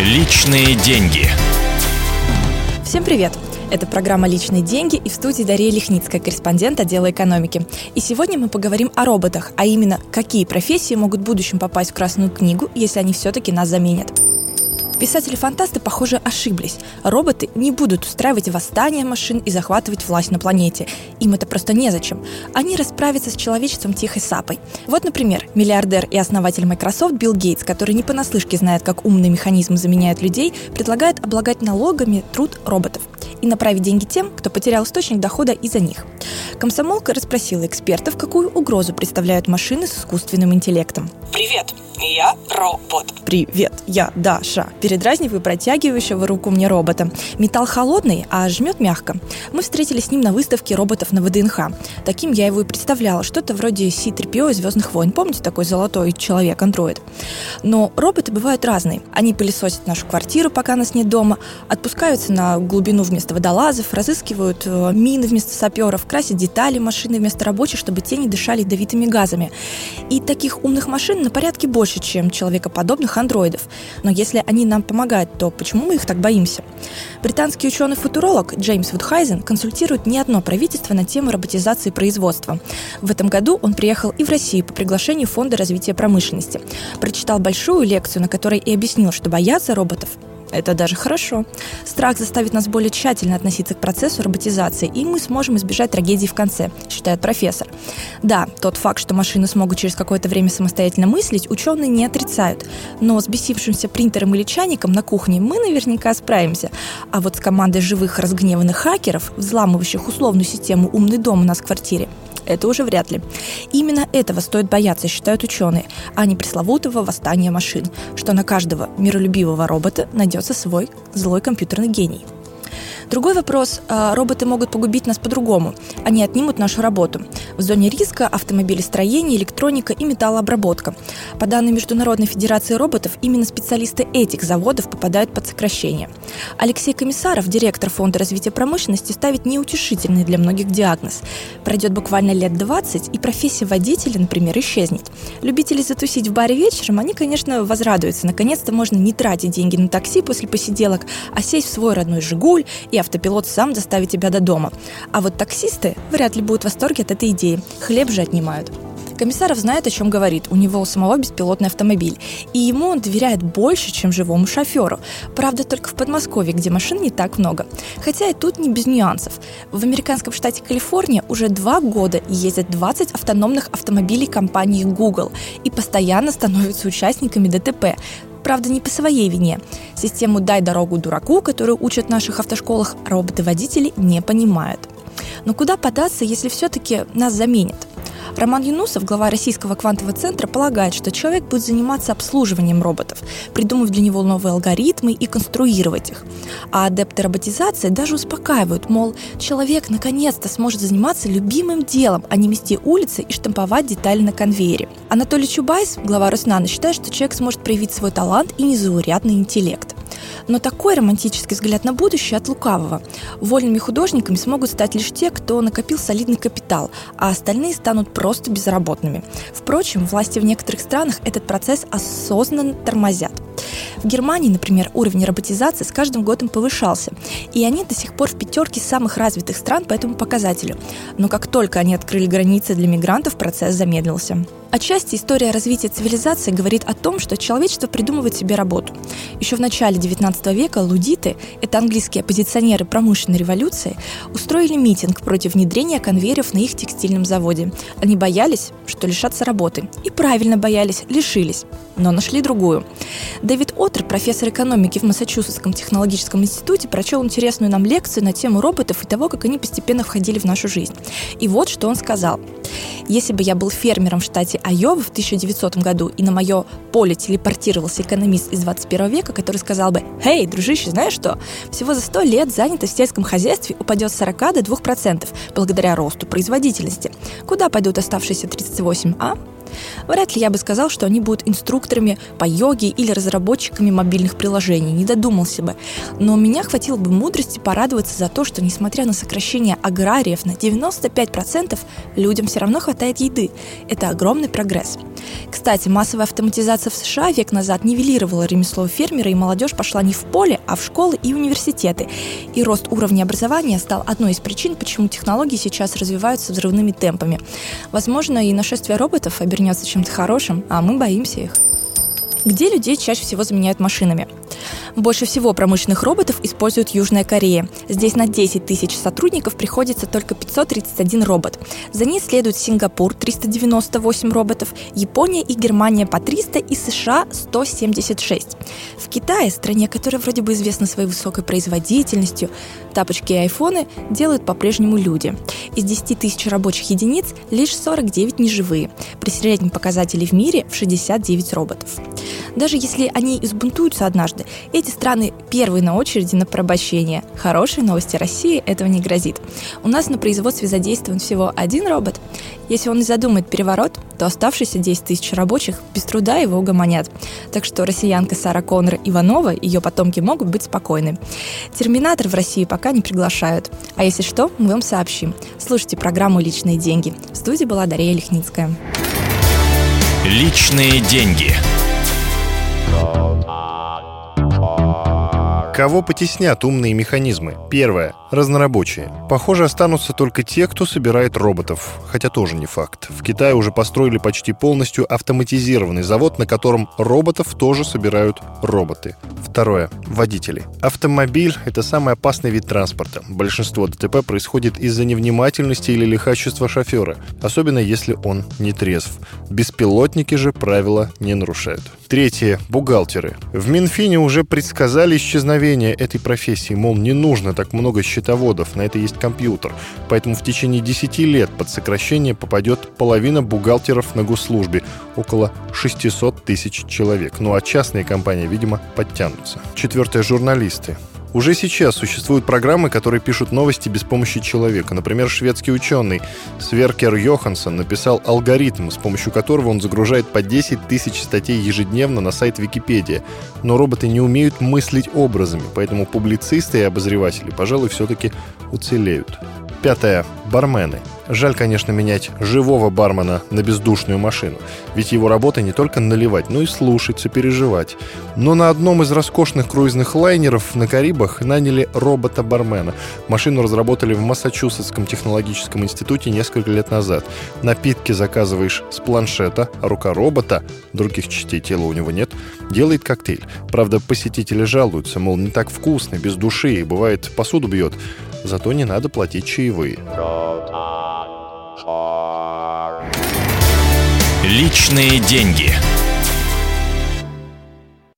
Личные деньги. Всем привет! Это программа «Личные деньги» и в студии Дарья Лихницкая, корреспондент отдела экономики. И сегодня мы поговорим о роботах, а именно, какие профессии могут в будущем попасть в Красную книгу, если они все-таки нас заменят. Писатели-фантасты, похоже, ошиблись. Роботы не будут устраивать восстание машин и захватывать власть на планете. Им это просто незачем. Они расправятся с человечеством тихой сапой. Вот, например, миллиардер и основатель Microsoft Билл Гейтс, который не понаслышке знает, как умные механизмы заменяют людей, предлагает облагать налогами труд роботов и направить деньги тем, кто потерял источник дохода из-за них. Комсомолка расспросила экспертов, какую угрозу представляют машины с искусственным интеллектом. Привет, я робот. Привет, я Даша. Передразниваю протягивающего руку мне робота. Металл холодный, а жмет мягко. Мы встретились с ним на выставке роботов на ВДНХ. Таким я его и представляла. Что-то вроде C-3PO из «Звездных войн». Помните такой золотой человек-андроид? Но роботы бывают разные. Они пылесосят нашу квартиру, пока нас нет дома, отпускаются на глубину вместо водолазов, разыскивают э, мины вместо саперов, красят детали машины вместо рабочих, чтобы те не дышали ядовитыми газами. И таких умных машин на порядке больше, чем человекоподобных андроидов. Но если они нам помогают, то почему мы их так боимся? Британский ученый-футуролог Джеймс Вудхайзен консультирует не одно правительство на тему роботизации производства. В этом году он приехал и в Россию по приглашению Фонда развития промышленности. Прочитал большую лекцию, на которой и объяснил, что бояться роботов это даже хорошо. Страх заставит нас более тщательно относиться к процессу роботизации, и мы сможем избежать трагедии в конце, считает профессор. Да, тот факт, что машины смогут через какое-то время самостоятельно мыслить, ученые не отрицают. Но с бесившимся принтером или чайником на кухне мы наверняка справимся. А вот с командой живых разгневанных хакеров, взламывающих условную систему «Умный дом» у нас в квартире, это уже вряд ли. Именно этого стоит бояться, считают ученые, а не пресловутого восстания машин, что на каждого миролюбивого робота найдется свой злой компьютерный гений. Другой вопрос. А, роботы могут погубить нас по-другому. Они отнимут нашу работу. В зоне риска автомобилестроение, электроника и металлообработка. По данным Международной Федерации роботов, именно специалисты этих заводов попадают под сокращение. Алексей Комиссаров, директор Фонда развития промышленности, ставит неутешительный для многих диагноз. Пройдет буквально лет 20, и профессия водителя, например, исчезнет. Любители затусить в баре вечером, они, конечно, возрадуются. Наконец-то можно не тратить деньги на такси после посиделок, а сесть в свой родной «Жигуль» и автопилот сам доставит тебя до дома. А вот таксисты вряд ли будут в восторге от этой идеи. Хлеб же отнимают. Комиссаров знает, о чем говорит. У него у самого беспилотный автомобиль. И ему он доверяет больше, чем живому шоферу. Правда, только в Подмосковье, где машин не так много. Хотя и тут не без нюансов. В американском штате Калифорния уже два года ездят 20 автономных автомобилей компании Google и постоянно становятся участниками ДТП. Правда, не по своей вине. Систему «дай дорогу дураку», которую учат в наших автошколах, роботы-водители не понимают. Но куда податься, если все-таки нас заменят? Роман Юнусов, глава Российского квантового центра, полагает, что человек будет заниматься обслуживанием роботов, придумав для него новые алгоритмы и конструировать их. А адепты роботизации даже успокаивают, мол, человек наконец-то сможет заниматься любимым делом, а не мести улицы и штамповать детали на конвейере. Анатолий Чубайс, глава Роснана, считает, что человек сможет проявить свой талант и незаурядный интеллект. Но такой романтический взгляд на будущее от лукавого. Вольными художниками смогут стать лишь те, кто накопил солидный капитал, а остальные станут просто безработными. Впрочем, власти в некоторых странах этот процесс осознанно тормозят. В Германии, например, уровень роботизации с каждым годом повышался, и они до сих пор в пятерке самых развитых стран по этому показателю. Но как только они открыли границы для мигрантов, процесс замедлился. Отчасти история развития цивилизации говорит о том, что человечество придумывает себе работу. Еще в начале XIX века лудиты, это английские оппозиционеры промышленной революции, устроили митинг против внедрения конвейеров на их текстильном заводе. Они боялись, что лишатся работы. И правильно боялись, лишились но нашли другую. Дэвид Оттер, профессор экономики в Массачусетском технологическом институте, прочел интересную нам лекцию на тему роботов и того, как они постепенно входили в нашу жизнь. И вот что он сказал. Если бы я был фермером в штате Айова в 1900 году, и на мое поле телепортировался экономист из 21 века, который сказал бы, «Эй, дружище, знаешь что? Всего за 100 лет занятость в сельском хозяйстве упадет с 40 до 2% благодаря росту производительности. Куда пойдут оставшиеся 38, а?» Вряд ли я бы сказал, что они будут инструкторами по йоге или разработчиками мобильных приложений, не додумался бы. Но у меня хватило бы мудрости порадоваться за то, что несмотря на сокращение аграриев на 95%, людям все равно хватает еды. Это огромный прогресс. Кстати, массовая автоматизация в США век назад нивелировала ремесло фермера, и молодежь пошла не в поле, а в школы и университеты. И рост уровня образования стал одной из причин, почему технологии сейчас развиваются взрывными темпами. Возможно, и нашествие роботов обернется чем-то хорошим, а мы боимся их. Где людей чаще всего заменяют машинами? Больше всего промышленных роботов использует Южная Корея. Здесь на 10 тысяч сотрудников приходится только 531 робот. За ней следует Сингапур 398 роботов, Япония и Германия по 300 и США 176. В Китае, стране, которая вроде бы известна своей высокой производительностью, тапочки и айфоны делают по-прежнему люди. Из 10 тысяч рабочих единиц лишь 49 неживые, при среднем показателе в мире в 69 роботов. Даже если они избунтуются однажды, эти страны первые на очереди на порабощение. Хорошие новости России этого не грозит. У нас на производстве задействован всего один робот. Если он задумает переворот, то оставшиеся 10 тысяч рабочих без труда его угомонят. Так что россиянка Сара Коннор Иванова и ее потомки могут быть спокойны. Терминатор в России пока не приглашают. А если что, мы вам сообщим. Слушайте программу «Личные деньги». В студии была Дарья Лихницкая. Личные деньги. Кого потеснят умные механизмы? Первое. Разнорабочие. Похоже, останутся только те, кто собирает роботов. Хотя тоже не факт. В Китае уже построили почти полностью автоматизированный завод, на котором роботов тоже собирают роботы. Второе. Водители. Автомобиль – это самый опасный вид транспорта. Большинство ДТП происходит из-за невнимательности или лихачества шофера, особенно если он не трезв. Беспилотники же правила не нарушают. Третье. Бухгалтеры. В Минфине уже предсказали исчезновение этой профессии, мол, не нужно так много счетоводов, на это есть компьютер. Поэтому в течение 10 лет под сокращение попадет половина бухгалтеров на госслужбе, около 600 тысяч человек. Ну а частные компании, видимо, подтянутся. Четвертое. Журналисты. Уже сейчас существуют программы, которые пишут новости без помощи человека. Например, шведский ученый Сверкер Йоханссон написал алгоритм, с помощью которого он загружает по 10 тысяч статей ежедневно на сайт Википедия. Но роботы не умеют мыслить образами, поэтому публицисты и обозреватели, пожалуй, все-таки уцелеют. Пятое. Бармены. Жаль, конечно, менять живого бармена на бездушную машину. Ведь его работа не только наливать, но и слушать, сопереживать. Но на одном из роскошных круизных лайнеров на Карибах наняли робота-бармена. Машину разработали в Массачусетском технологическом институте несколько лет назад. Напитки заказываешь с планшета, а рука робота, других частей тела у него нет, делает коктейль. Правда, посетители жалуются, мол, не так вкусно, без души, и бывает посуду бьет. Зато не надо платить чаевые. Личные деньги.